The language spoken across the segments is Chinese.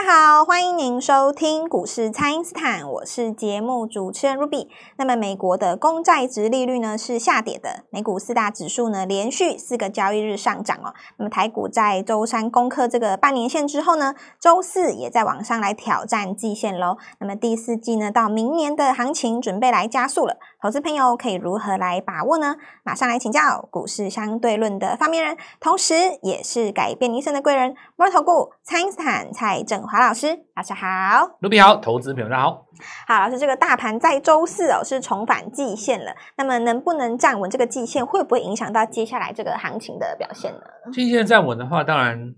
大家好，欢迎您收听股市蔡因斯坦，我是节目主持人 Ruby。那么美国的公债殖利率呢是下跌的，美股四大指数呢连续四个交易日上涨哦。那么台股在周三攻克这个半年线之后呢，周四也在往上来挑战季线喽。那么第四季呢到明年的行情准备来加速了，投资朋友可以如何来把握呢？马上来请教股市相对论的发明人，同时也是改变一生的贵人——摩尔投顾蔡因斯坦蔡振华老师，大家好，卢比好，投资朋友大家好。好，老师，这个大盘在周四哦是重返季线了，那么能不能站稳这个季线，会不会影响到接下来这个行情的表现呢？季线站稳的话，当然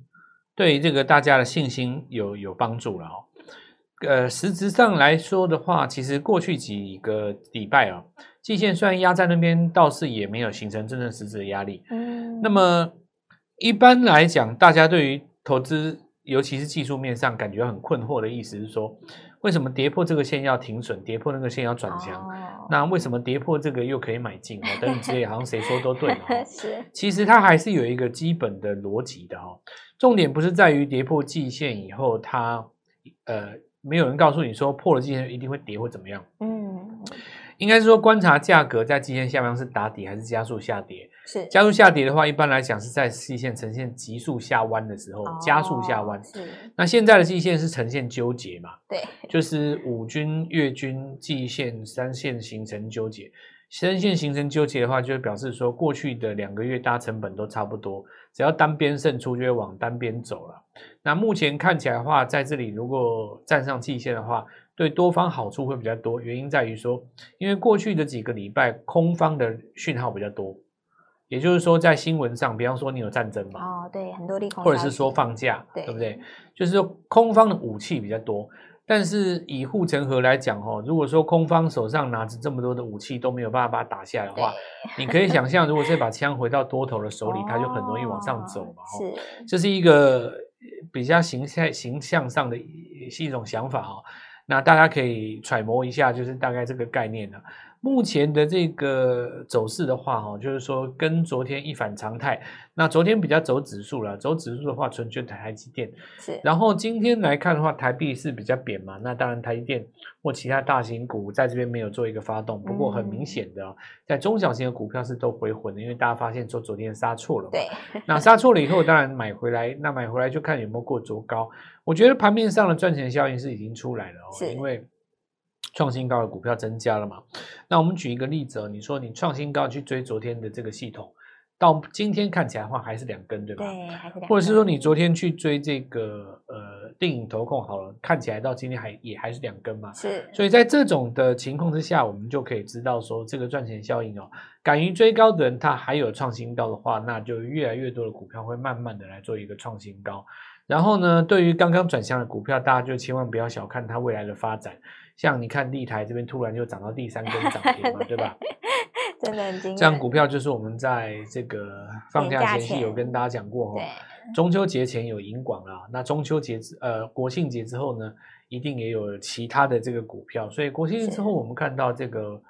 对这个大家的信心有有帮助了哦。呃，实质上来说的话，其实过去几个礼拜啊、哦，季线虽然压在那边，倒是也没有形成真正实质的压力。嗯，那么一般来讲，大家对于投资，尤其是技术面上感觉很困惑的意思是说，为什么跌破这个线要停损，跌破那个线要转强？哦、那为什么跌破这个又可以买进？哦，等之类，好像谁说都对哦。是，其实它还是有一个基本的逻辑的哦。重点不是在于跌破季线以后，它呃。没有人告诉你说破了季线一定会跌或怎么样。嗯，应该是说观察价格在季线下方是打底还是加速下跌。是加速下跌的话，一般来讲是在季线呈现急速下弯的时候，哦、加速下弯。是。那现在的季线是呈现纠结嘛？对，就是五均、月均、季线三线形成纠结。三线形成纠结的话，就表示说过去的两个月大成本都差不多。只要单边胜出，就会往单边走了。那目前看起来的话，在这里如果站上季线的话，对多方好处会比较多。原因在于说，因为过去的几个礼拜空方的讯号比较多，也就是说，在新闻上，比方说你有战争嘛，哦，对，很多利空，或者是说放假，对，对不对？就是说空方的武器比较多。但是以护城河来讲，哦，如果说空方手上拿着这么多的武器都没有办法把它打下来的话，你可以想象，如果这把枪回到多头的手里，它就很容易往上走嘛。是，这是一个比较形象形象上的是一种想法哦。那大家可以揣摩一下，就是大概这个概念了。目前的这个走势的话，哈，就是说跟昨天一反常态。那昨天比较走指数了，走指数的话，纯粹台积电是。然后今天来看的话，台币是比较贬嘛，那当然台积电或其他大型股在这边没有做一个发动。不过很明显的，在中小型的股票是都回魂的，因为大家发现说昨天杀错了嘛。对。那杀错了以后，当然买回来，那买回来就看有没有过昨高。我觉得盘面上的赚钱效应是已经出来了哦，因为。创新高的股票增加了嘛？那我们举一个例子哦，你说你创新高去追昨天的这个系统，到今天看起来的话还是两根，对吧？对，还是两根。或者是说你昨天去追这个呃电影投控好了，看起来到今天还也还是两根嘛？是。所以在这种的情况之下，我们就可以知道说这个赚钱效应哦，敢于追高的人，他还有创新高的话，那就越来越多的股票会慢慢的来做一个创新高。然后呢，对于刚刚转向的股票，大家就千万不要小看它未来的发展。像你看立台这边突然就涨到第三根涨停了，对，吧？真的很惊。这样股票就是我们在这个放假前夕有跟大家讲过哈，中秋节前有银广啦，那中秋节之呃国庆节之后呢，一定也有其他的这个股票，所以国庆节之后我们看到这个。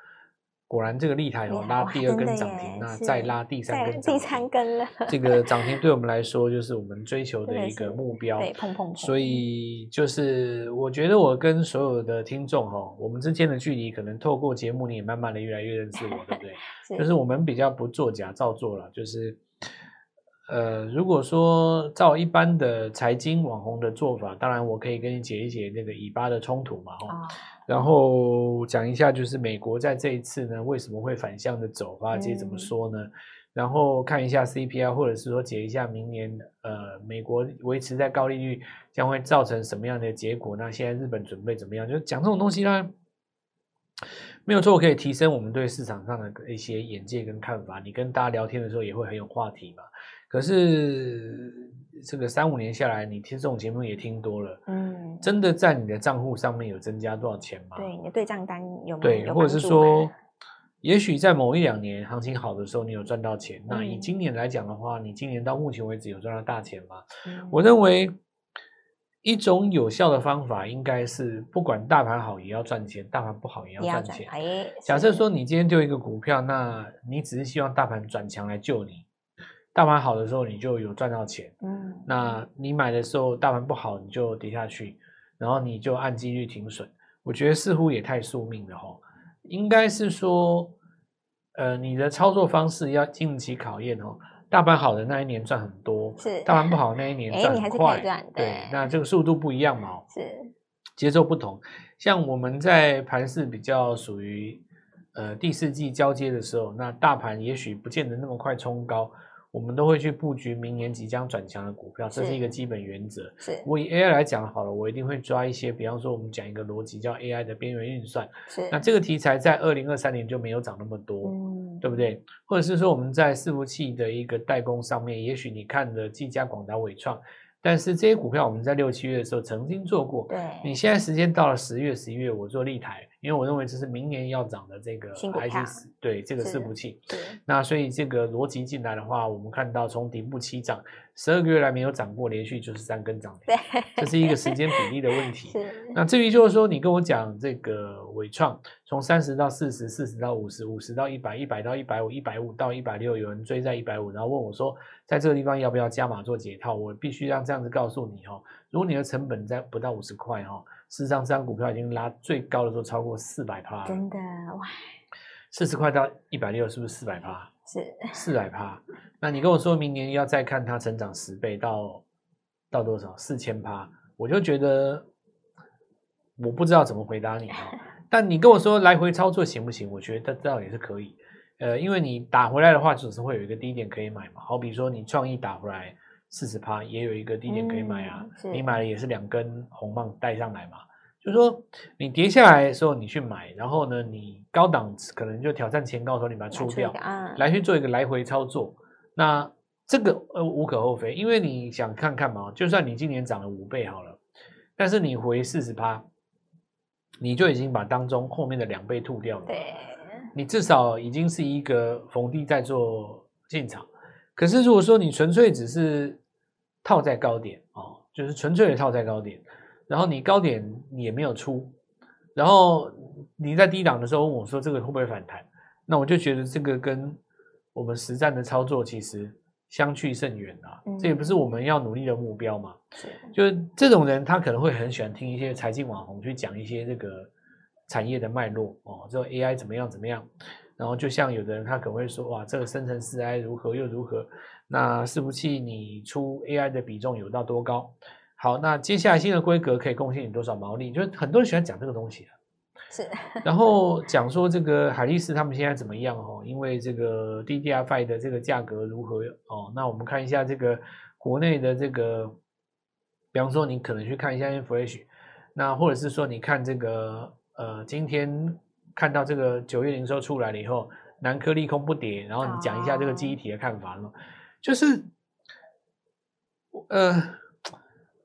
果然，这个立台哦拉第二根涨停，那再拉第三根，第三根了。这个涨停对我们来说就是我们追求的一个目标。对，碰碰碰。所以就是我觉得我跟所有的听众哈，我们之间的距离可能透过节目你也慢慢的越来越认识我，对不对？是就是我们比较不作假造作了，就是呃，如果说照一般的财经网红的做法，当然我可以跟你解一解那个以巴的冲突嘛，哈。然后讲一下，就是美国在这一次呢，为什么会反向的走？华尔街怎么说呢？嗯、然后看一下 CPI，或者是说解一下明年，呃，美国维持在高利率将会造成什么样的结果？那现在日本准备怎么样？就讲这种东西呢，没有错，可以提升我们对市场上的一些眼界跟看法。你跟大家聊天的时候也会很有话题嘛。可是。这个三五年下来，你听这种节目也听多了，嗯，真的在你的账户上面有增加多少钱吗？对，你的对账单有没有？对，或者是说，也许在某一两年行情好的时候，你有赚到钱。嗯、那以今年来讲的话，你今年到目前为止有赚到大钱吗？嗯、我认为一种有效的方法应该是，不管大盘好也要赚钱，大盘不好也要赚钱。假设说你今天丢一个股票，那你只是希望大盘转强来救你。大盘好的时候你就有赚到钱，嗯，那你买的时候大盘不好你就跌下去，然后你就按几率停损。我觉得似乎也太宿命了哈，应该是说，呃，你的操作方式要经得起考验哦。大盘好的那一年赚很多，是大盘不好的那一年赚很快，对，对，那这个速度不一样嘛，是节奏不同。像我们在盘市比较属于呃第四季交接的时候，那大盘也许不见得那么快冲高。我们都会去布局明年即将转强的股票，这是一个基本原则。是，我以 AI 来讲好了，我一定会抓一些，比方说我们讲一个逻辑叫 AI 的边缘运算。是，那这个题材在二零二三年就没有涨那么多，嗯，对不对？或者是说我们在伺服器的一个代工上面，也许你看的技嘉、广达、伟创。但是这些股票我们在六七月的时候曾经做过。对，你现在时间到了十月、十一月，我做立台，因为我认为这是明年要涨的这个 IC，对这个伺服器。那所以这个逻辑进来的话，我们看到从底部起涨，十二个月来没有涨过，连续就是三根涨停。对，这是一个时间比例的问题。那至于就是说，你跟我讲这个伟创，从三十到四十，四十到五十，五十到一百，一百到一百五，一百五到一百六，有人追在一百五，然后问我说，在这个地方要不要加码做解套？我必须让这样子告诉你哦，如果你的成本在不到五十块哈，事实上这张股票已经拉最高的时候超过四百趴，真的哇！四十块到一百六是不是四百趴？是四百趴。那你跟我说明年要再看它成长十倍到到多少？四千趴，我就觉得我不知道怎么回答你啊。但你跟我说来回操作行不行？我觉得这倒也是可以。呃，因为你打回来的话，总是会有一个低点可以买嘛。好比说你创意打回来四十趴，也有一个低点可以买啊。嗯、你买了也是两根红棒带上来嘛。就是说你跌下来的时候你去买，然后呢，你高档可能就挑战前高的时候你把它出掉，啊、来去做一个来回操作。那这个呃无可厚非，因为你想看看嘛，就算你今年涨了五倍好了，但是你回四十趴，你就已经把当中后面的两倍吐掉了。对。你至少已经是一个逢低在做进场，可是如果说你纯粹只是套在高点哦，就是纯粹的套在高点，然后你高点你也没有出，然后你在低档的时候问我说这个会不会反弹，那我就觉得这个跟我们实战的操作其实相去甚远啊，嗯、这也不是我们要努力的目标嘛。是，就是这种人他可能会很喜欢听一些财经网红去讲一些这个。产业的脉络哦，这个 AI 怎么样怎么样？然后就像有的人他可能会说，哇，这个生成式 AI 如何又如何？那伺服器你出 AI 的比重有到多高？好，那接下来新的规格可以贡献你多少毛利？就是很多人喜欢讲这个东西 是。然后讲说这个海力士他们现在怎么样哦？因为这个 DDR5 的这个价格如何哦？那我们看一下这个国内的这个，比方说你可能去看一下 Flash，那或者是说你看这个。呃，今天看到这个九月零售出来了以后，南科利空不跌，然后你讲一下这个记忆体的看法了吗？就是，呃，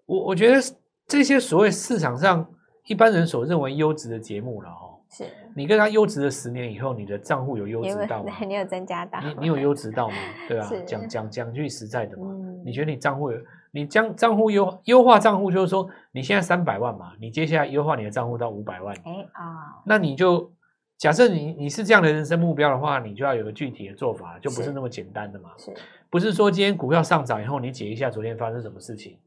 我我觉得这些所谓市场上一般人所认为优质的节目了哦，是你跟他优质的十年以后，你的账户有优质到吗？你有增加到？你你有优质到吗？对吧？讲讲讲句实在的嘛，嗯、你觉得你账户有？你将账户优优化账户，就是说你现在三百万嘛，你接下来优化你的账户到五百万。哎啊，那你就假设你你是这样的人生目标的话，你就要有个具体的做法，就不是那么简单的嘛。是，不是说今天股票上涨以后，你解一下昨天发生什么事情，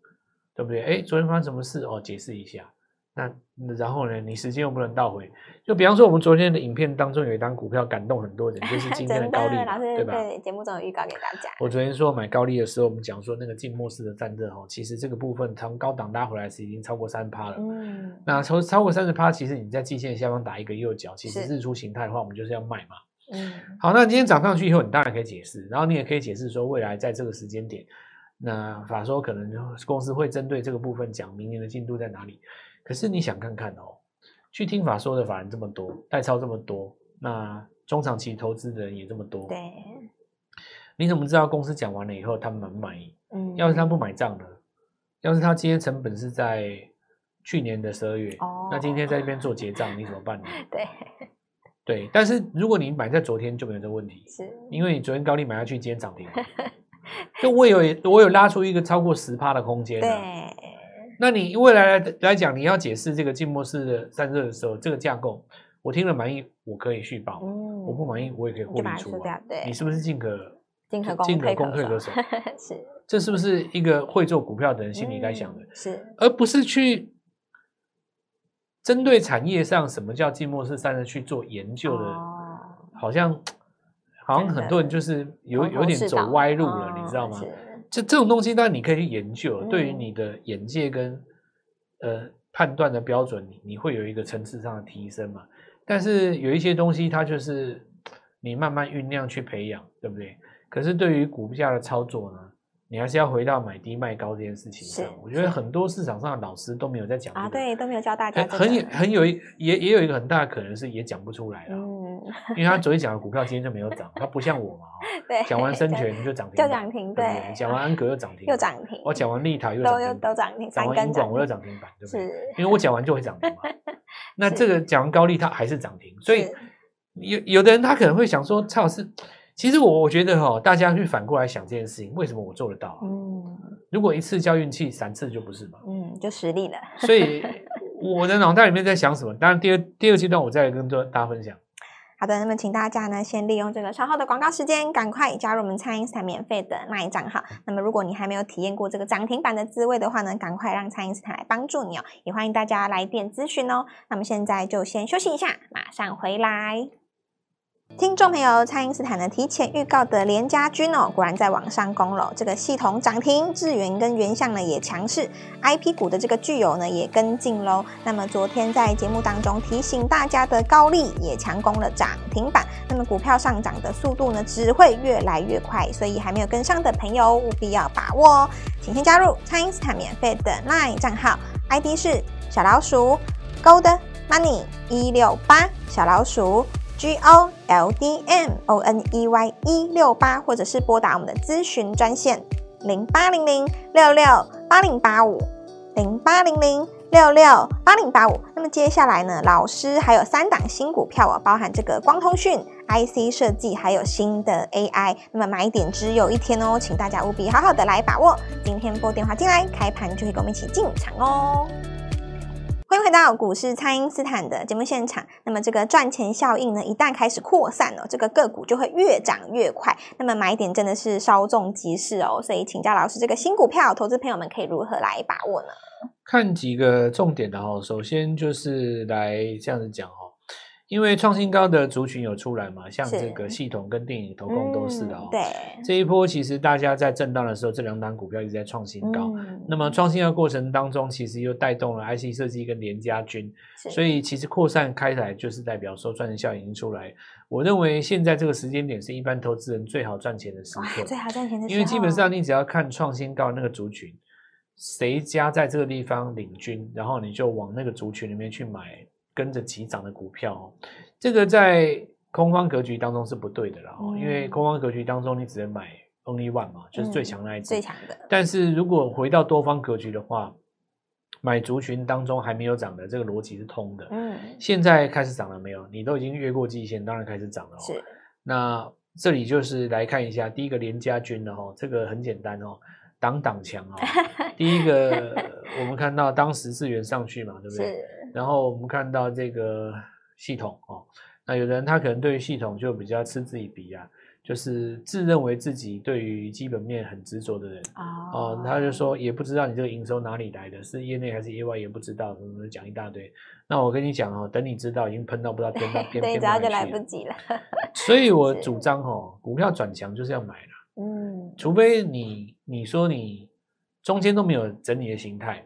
对不对？哎，昨天发生什么事哦？解释一下。那然后呢？你时间又不能倒回，就比方说我们昨天的影片当中有一档股票感动很多人，就是今天的高力，老师对吧？对，节目中有预告给大家。我昨天说买高丽的时候，我们讲说那个静默式的战争哦，其实这个部分从高档拉回来是已经超过三趴了。嗯，那超超过三十趴，其实你在季线下方打一个右脚，其实日出形态的话，我们就是要卖嘛。嗯，好，那今天涨上去以后，你当然可以解释，然后你也可以解释说未来在这个时间点，那法说可能公司会针对这个部分讲明年的进度在哪里。可是你想看看哦，去听法说的法人这么多，代操这么多，那中长期投资的人也这么多，对，你怎么知道公司讲完了以后他们满不满意？嗯，要是他不买账呢？要是他今天成本是在去年的十二月，哦，那今天在这边做结账，你怎么办呢？对，对，但是如果你买在昨天就没有这个问题，是，因为你昨天高利买下去，今天涨停，就我有我有拉出一个超过十趴的空间，对。那你未来来来讲，你要解释这个静默式的散热的时候，这个架构我听了满意，我可以续保；嗯、我不满意，我也可以获利出。对，你是不是进可进可攻，进可攻，退可守。是，这是不是一个会做股票的人心里该想的？嗯、是，而不是去针对产业上什么叫静默式散热去做研究的，哦、好像好像很多人就是有有点走歪路了，哦、你知道吗？这这种东西，当然你可以去研究，嗯、对于你的眼界跟呃判断的标准，你你会有一个层次上的提升嘛。但是有一些东西，它就是你慢慢酝酿去培养，对不对？可是对于股价的操作呢，你还是要回到买低卖高这件事情上。我觉得很多市场上的老师都没有在讲啊，对，都没有教大家。很很，很有一也也有一个很大的可能是也讲不出来了，嗯，因为他昨天讲的股票今天就没有涨，他不像我嘛，对，讲完生全就涨停，就涨停，对，讲完安格又涨停，又涨停，我讲完丽塔又都又都涨停，讲完英广我又涨停板，对不对？是，因为我讲完就会涨停嘛。那这个讲完高利，它还是涨停，所以有有的人他可能会想说，蔡老师，其实我我觉得哈，大家去反过来想这件事情，为什么我做得到啊？嗯，如果一次叫运气，三次就不是嘛？嗯，就实力了。所以我的脑袋里面在想什么？当然，第二第二阶段我再来跟大家分享。好的，那么请大家呢，先利用这个稍后的广告时间，赶快加入我们蔡因斯坦免费的 LINE 账号。那么，如果你还没有体验过这个涨停板的滋味的话呢，赶快让蔡因斯坦来帮助你哦。也欢迎大家来电咨询哦。那么现在就先休息一下，马上回来。听众朋友，蔡因斯坦呢提前预告的联家军哦，果然在网上攻了。这个系统涨停，智原跟原相呢也强势，IP 股的这个巨有呢也跟进喽。那么昨天在节目当中提醒大家的高利也强攻了涨停板。那么股票上涨的速度呢只会越来越快，所以还没有跟上的朋友务必要把握哦。请先加入蔡因斯坦免费的 LINE 账号，ID 是小老鼠 Gold Money 一六八小老鼠。G O L D M O N E Y 一六八，或者是拨打我们的咨询专线零八零零六六八零八五零八零零六六八零八五。那么接下来呢，老师还有三档新股票哦，包含这个光通讯、IC 设计，还有新的 AI。那么买点只有一天哦，请大家务必好好的来把握。今天拨电话进来，开盘就可以跟我们一起进场哦。欢迎回到股市，蔡因斯坦的节目现场。那么这个赚钱效应呢，一旦开始扩散哦，这个个股就会越涨越快。那么买点真的是稍纵即逝哦。所以请教老师，这个新股票，投资朋友们可以如何来把握呢？看几个重点的哦，首先就是来这样子讲。因为创新高的族群有出来嘛，像这个系统跟电影投控都是的哦。对，这一波其实大家在震荡的时候，这两档股票一直在创新高。嗯、那么创新的过程当中，其实又带动了 IC 设计跟联家军，所以其实扩散开来就是代表说赚钱效应已经出来。我认为现在这个时间点是一般投资人最好赚钱的时刻，最好赚钱的时候。因为基本上你只要看创新高那个族群，谁家在这个地方领军，然后你就往那个族群里面去买。跟着急涨的股票哦，这个在空方格局当中是不对的啦，哦，因为空方格局当中你只能买 only one 嘛，就是最强那一只，最强的。但是如果回到多方格局的话，买族群当中还没有涨的这个逻辑是通的。嗯，现在开始涨了没有？你都已经越过季线，当然开始涨了。是。那这里就是来看一下第一个连家军的哈，这个很简单哦，挡挡墙啊。第一个我们看到当时资源上去嘛，对不对？然后我们看到这个系统哦，那有的人他可能对于系统就比较嗤之以鼻啊，就是自认为自己对于基本面很执着的人哦，哦，他就说也不知道你这个营收哪里来的，是业内还是业外也不知道，什么讲一大堆。那我跟你讲哦，等你知道，已经喷到不知道天到边边，早就来不及了。所以我 主张哦，股票转强就是要买了，嗯，除非你你说你中间都没有整理的形态。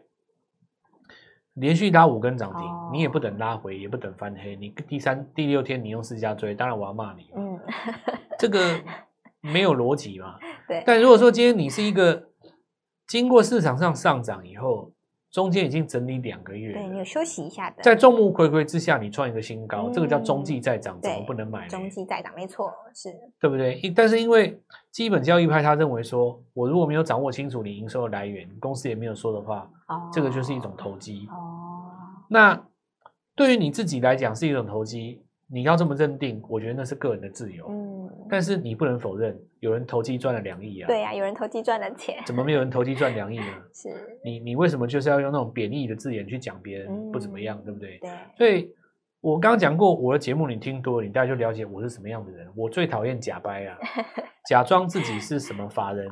连续拉五根涨停，哦、你也不等拉回，也不等翻黑，你第三、第六天你用市价追，当然我要骂你。嗯，这个没有逻辑嘛。对。但如果说今天你是一个经过市场上上涨以后，中间已经整理两个月，对，你有休息一下的，在众目睽睽之下你创一个新高，嗯、这个叫中继再涨，怎么不能买？中继再涨，没错，是对不对？但是因为基本交易派他认为说，我如果没有掌握清楚你营收的来源，公司也没有说的话。哦，这个就是一种投机哦。那对于你自己来讲是一种投机，你要这么认定，我觉得那是个人的自由。嗯，但是你不能否认，有人投机赚了两亿啊。对呀，有人投机赚了钱。怎么没有人投机赚两亿呢？是。你你为什么就是要用那种贬义的字眼去讲别人不怎么样，对不对？对。所以我刚刚讲过我的节目，你听多了，你大概就了解我是什么样的人。我最讨厌假掰啊，假装自己是什么法人，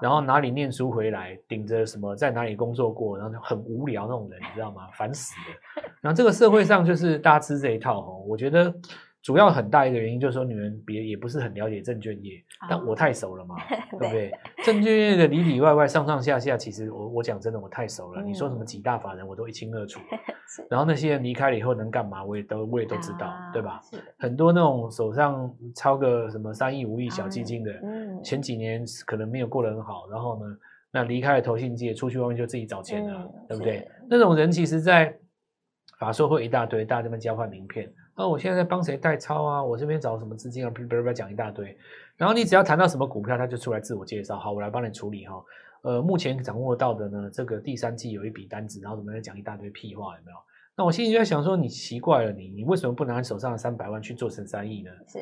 然后哪里念书回来，顶着什么在哪里工作过，然后很无聊那种人，你知道吗？烦死了。然后这个社会上就是大家吃这一套哦，我觉得。主要很大一个原因就是说，女人别也不是很了解证券业，但我太熟了嘛，对不对？证券业的里里外外、上上下下，其实我我讲真的，我太熟了。你说什么几大法人，我都一清二楚。然后那些人离开了以后能干嘛，我也都我也都知道，对吧？很多那种手上抄个什么三亿、五亿小基金的，前几年可能没有过得很好，然后呢，那离开了投信界，出去外面就自己找钱了，对不对？那种人其实，在法说会一大堆，大家这边交换名片。那、哦、我现在在帮谁代操啊？我这边找什么资金啊？不不不，讲一大堆。然后你只要谈到什么股票，他就出来自我介绍。好，我来帮你处理哈。呃，目前掌握到的呢，这个第三季有一笔单子，然后怎么在讲一大堆屁话，有没有？那我心里就在想说，你奇怪了你，你你为什么不拿你手上的三百万去做成三亿呢？是，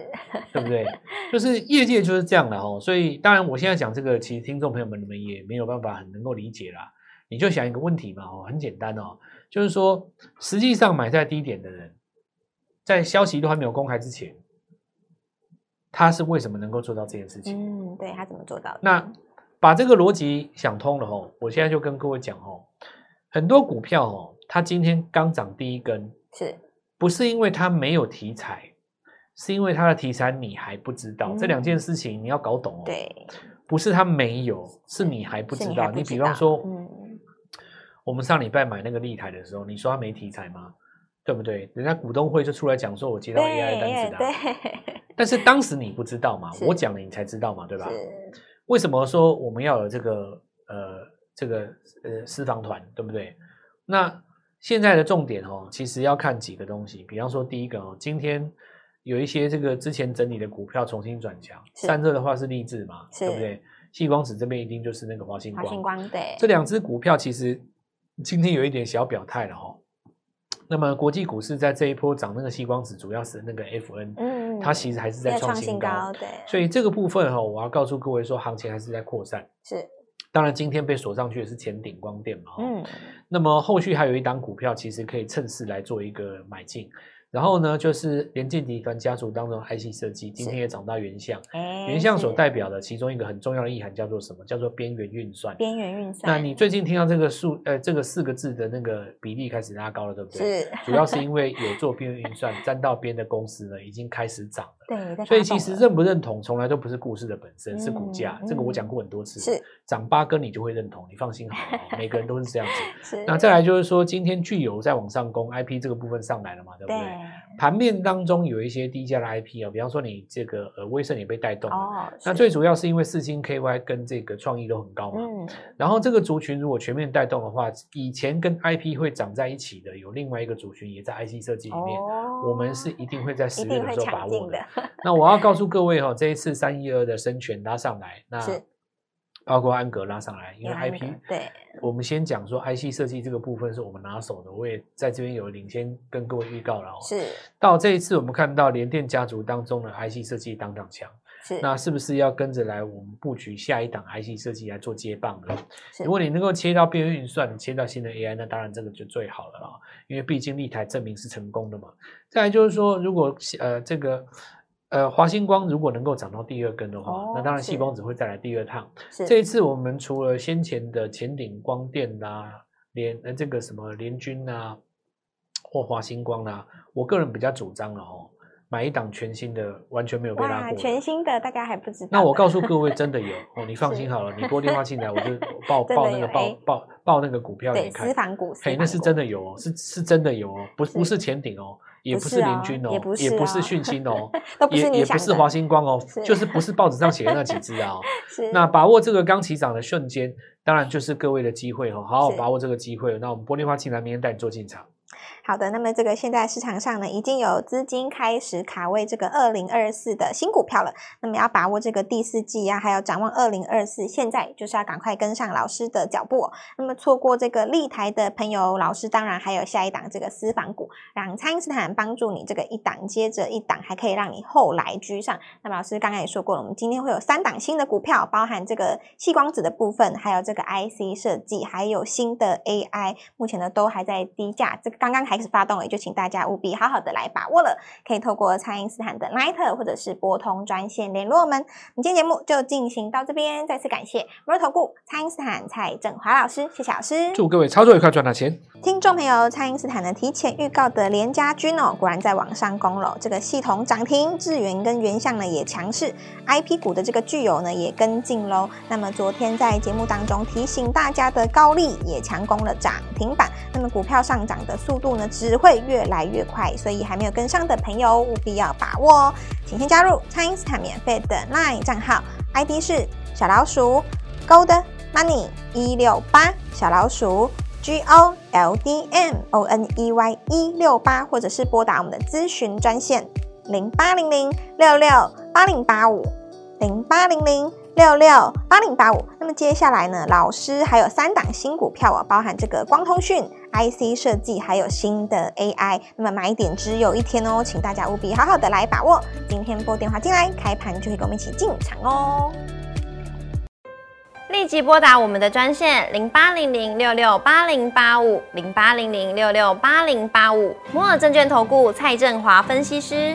对不对？就是业界就是这样的哈。所以当然，我现在讲这个，其实听众朋友们你们也没有办法很能够理解啦。你就想一个问题嘛，哦，很简单哦，就是说，实际上买在低点的人。在消息都还没有公开之前，他是为什么能够做到这件事情？嗯，对，他怎么做到的？那把这个逻辑想通了哦，我现在就跟各位讲哦，很多股票哦，它今天刚涨第一根，是不是因为它没有题材？是因为它的题材你还不知道。嗯、这两件事情你要搞懂哦。对，不是它没有，是你还不知道。你，知道你比方说，嗯，我们上礼拜买那个立台的时候，你说它没题材吗？对不对？人家股东会就出来讲说，我接到 AI 单子的，对。但是当时你不知道嘛，我讲了你才知道嘛，对吧？为什么说我们要有这个呃这个呃私房团，对不对？那现在的重点哦，其实要看几个东西。比方说，第一个哦，今天有一些这个之前整理的股票重新转强，散热的话是励志嘛，对不对？细光子这边一定就是那个华星光，华星光对。这两只股票其实今天有一点小表态了哦。那么国际股市在这一波涨，那个矽光子主要是那个 FN，嗯，它其实还是在创新高，对。所以这个部分哈，我要告诉各位说，行情还是在扩散。是，当然今天被锁上去的是前顶光电嘛，嗯。那么后续还有一档股票，其实可以趁势来做一个买进。然后呢，就是联电集团家族当中 IC 设计，今天也涨到原相。原相所代表的其中一个很重要的意涵叫做什么？叫做边缘运算。边缘运算。那你最近听到这个数呃这个四个字的那个比例开始拉高了，对不对？是。主要是因为有做边缘运算沾到边的公司呢，已经开始涨了。对。所以其实认不认同，从来都不是故事的本身，是股价。这个我讲过很多次。是。涨八根你就会认同，你放心好了，每个人都是这样子。是。那再来就是说，今天具有在往上攻，IP 这个部分上来了嘛，对不对对？盘面当中有一些低价的 IP 啊，比方说你这个呃威盛也被带动了，哦，那最主要是因为四星 KY 跟这个创意都很高嘛，嗯，然后这个族群如果全面带动的话，以前跟 IP 会长在一起的有另外一个族群也在 IC 设计里面，哦，我们是一定会在十月的时候把握的。的那我要告诉 各位哈，这一次三一二的生全拉上来，那。包括安格拉上来，因为 IP，对，我们先讲说 IC 设计这个部分是我们拿手的，我也在这边有领先跟各位预告了哦。是，到这一次我们看到联电家族当中的 IC 设计当当强，是，那是不是要跟着来我们布局下一档 IC 设计来做接棒呢？是，如果你能够切到边缘运算，切到新的 AI，那当然这个就最好了啊，因为毕竟立台证明是成功的嘛。再来就是说，如果呃这个。呃，华星光如果能够涨到第二根的话，哦、那当然细光子会再来第二趟。是这一次我们除了先前的前顶光电啦、啊，联呃这个什么联军呐、啊，或华星光啦、啊，我个人比较主张了哦，买一档全新的，完全没有被拉过。全新的大家还不知道。那我告诉各位，真的有哦，你放心好了，你拨电话进来，我就 报报那个报报报那个股票给你看。私房股，嘿，那是真的有哦，是是真的有哦，不是不是前顶哦。也不是联军哦，也不是，也不是讯芯哦，也也不是华星光哦，就是不是报纸上写的那几只啊。那把握这个刚起涨的瞬间，当然就是各位的机会哦，好好把握这个机会。那我们玻璃花进来，明天带你做进场。好的，那么这个现在市场上呢，已经有资金开始卡位这个二零二四的新股票了。那么要把握这个第四季啊，还有展望二零二四，现在就是要赶快跟上老师的脚步哦。那么错过这个立台的朋友，老师当然还有下一档这个私房股，让蔡因斯坦帮助你这个一档接着一档，还可以让你后来居上。那么老师刚刚也说过了，我们今天会有三档新的股票，包含这个细光子的部分，还有这个 IC 设计，还有新的 AI，目前呢都还在低价。这个刚刚。开始发动，也就请大家务必好好的来把握了。可以透过蔡因斯坦的 Line 或者是拨通专线联络我们。我们今天节目就进行到这边，再次感谢摩尔投顾蔡因斯坦蔡振华老师，谢谢老师。祝各位操作愉快，赚大钱。听众朋友，蔡因斯坦呢提前预告的连家军哦，果然在网上攻了。这个系统涨停，智源跟原相呢也强势，IP 股的这个巨有呢也跟进喽。那么昨天在节目当中提醒大家的高利也强攻了涨停板。那么股票上涨的速度呢只会越来越快，所以还没有跟上的朋友务必要把握哦。请先加入蔡因斯坦免费的 LINE 账号，ID 是小老鼠 Gold Money 一六八小老鼠。G O L D M O N E Y 一六八，或者是拨打我们的咨询专线零八零零六六八零八五零八零零六六八零八五。那么接下来呢，老师还有三档新股票啊，包含这个光通讯、IC 设计，还有新的 AI。那么买点只有一天哦，请大家务必好好的来把握。今天拨电话进来，开盘就可以跟我们一起进场哦。立即拨打我们的专线零八零零六六八零八五零八零零六六八零八五摩尔证券投顾蔡振华分析师。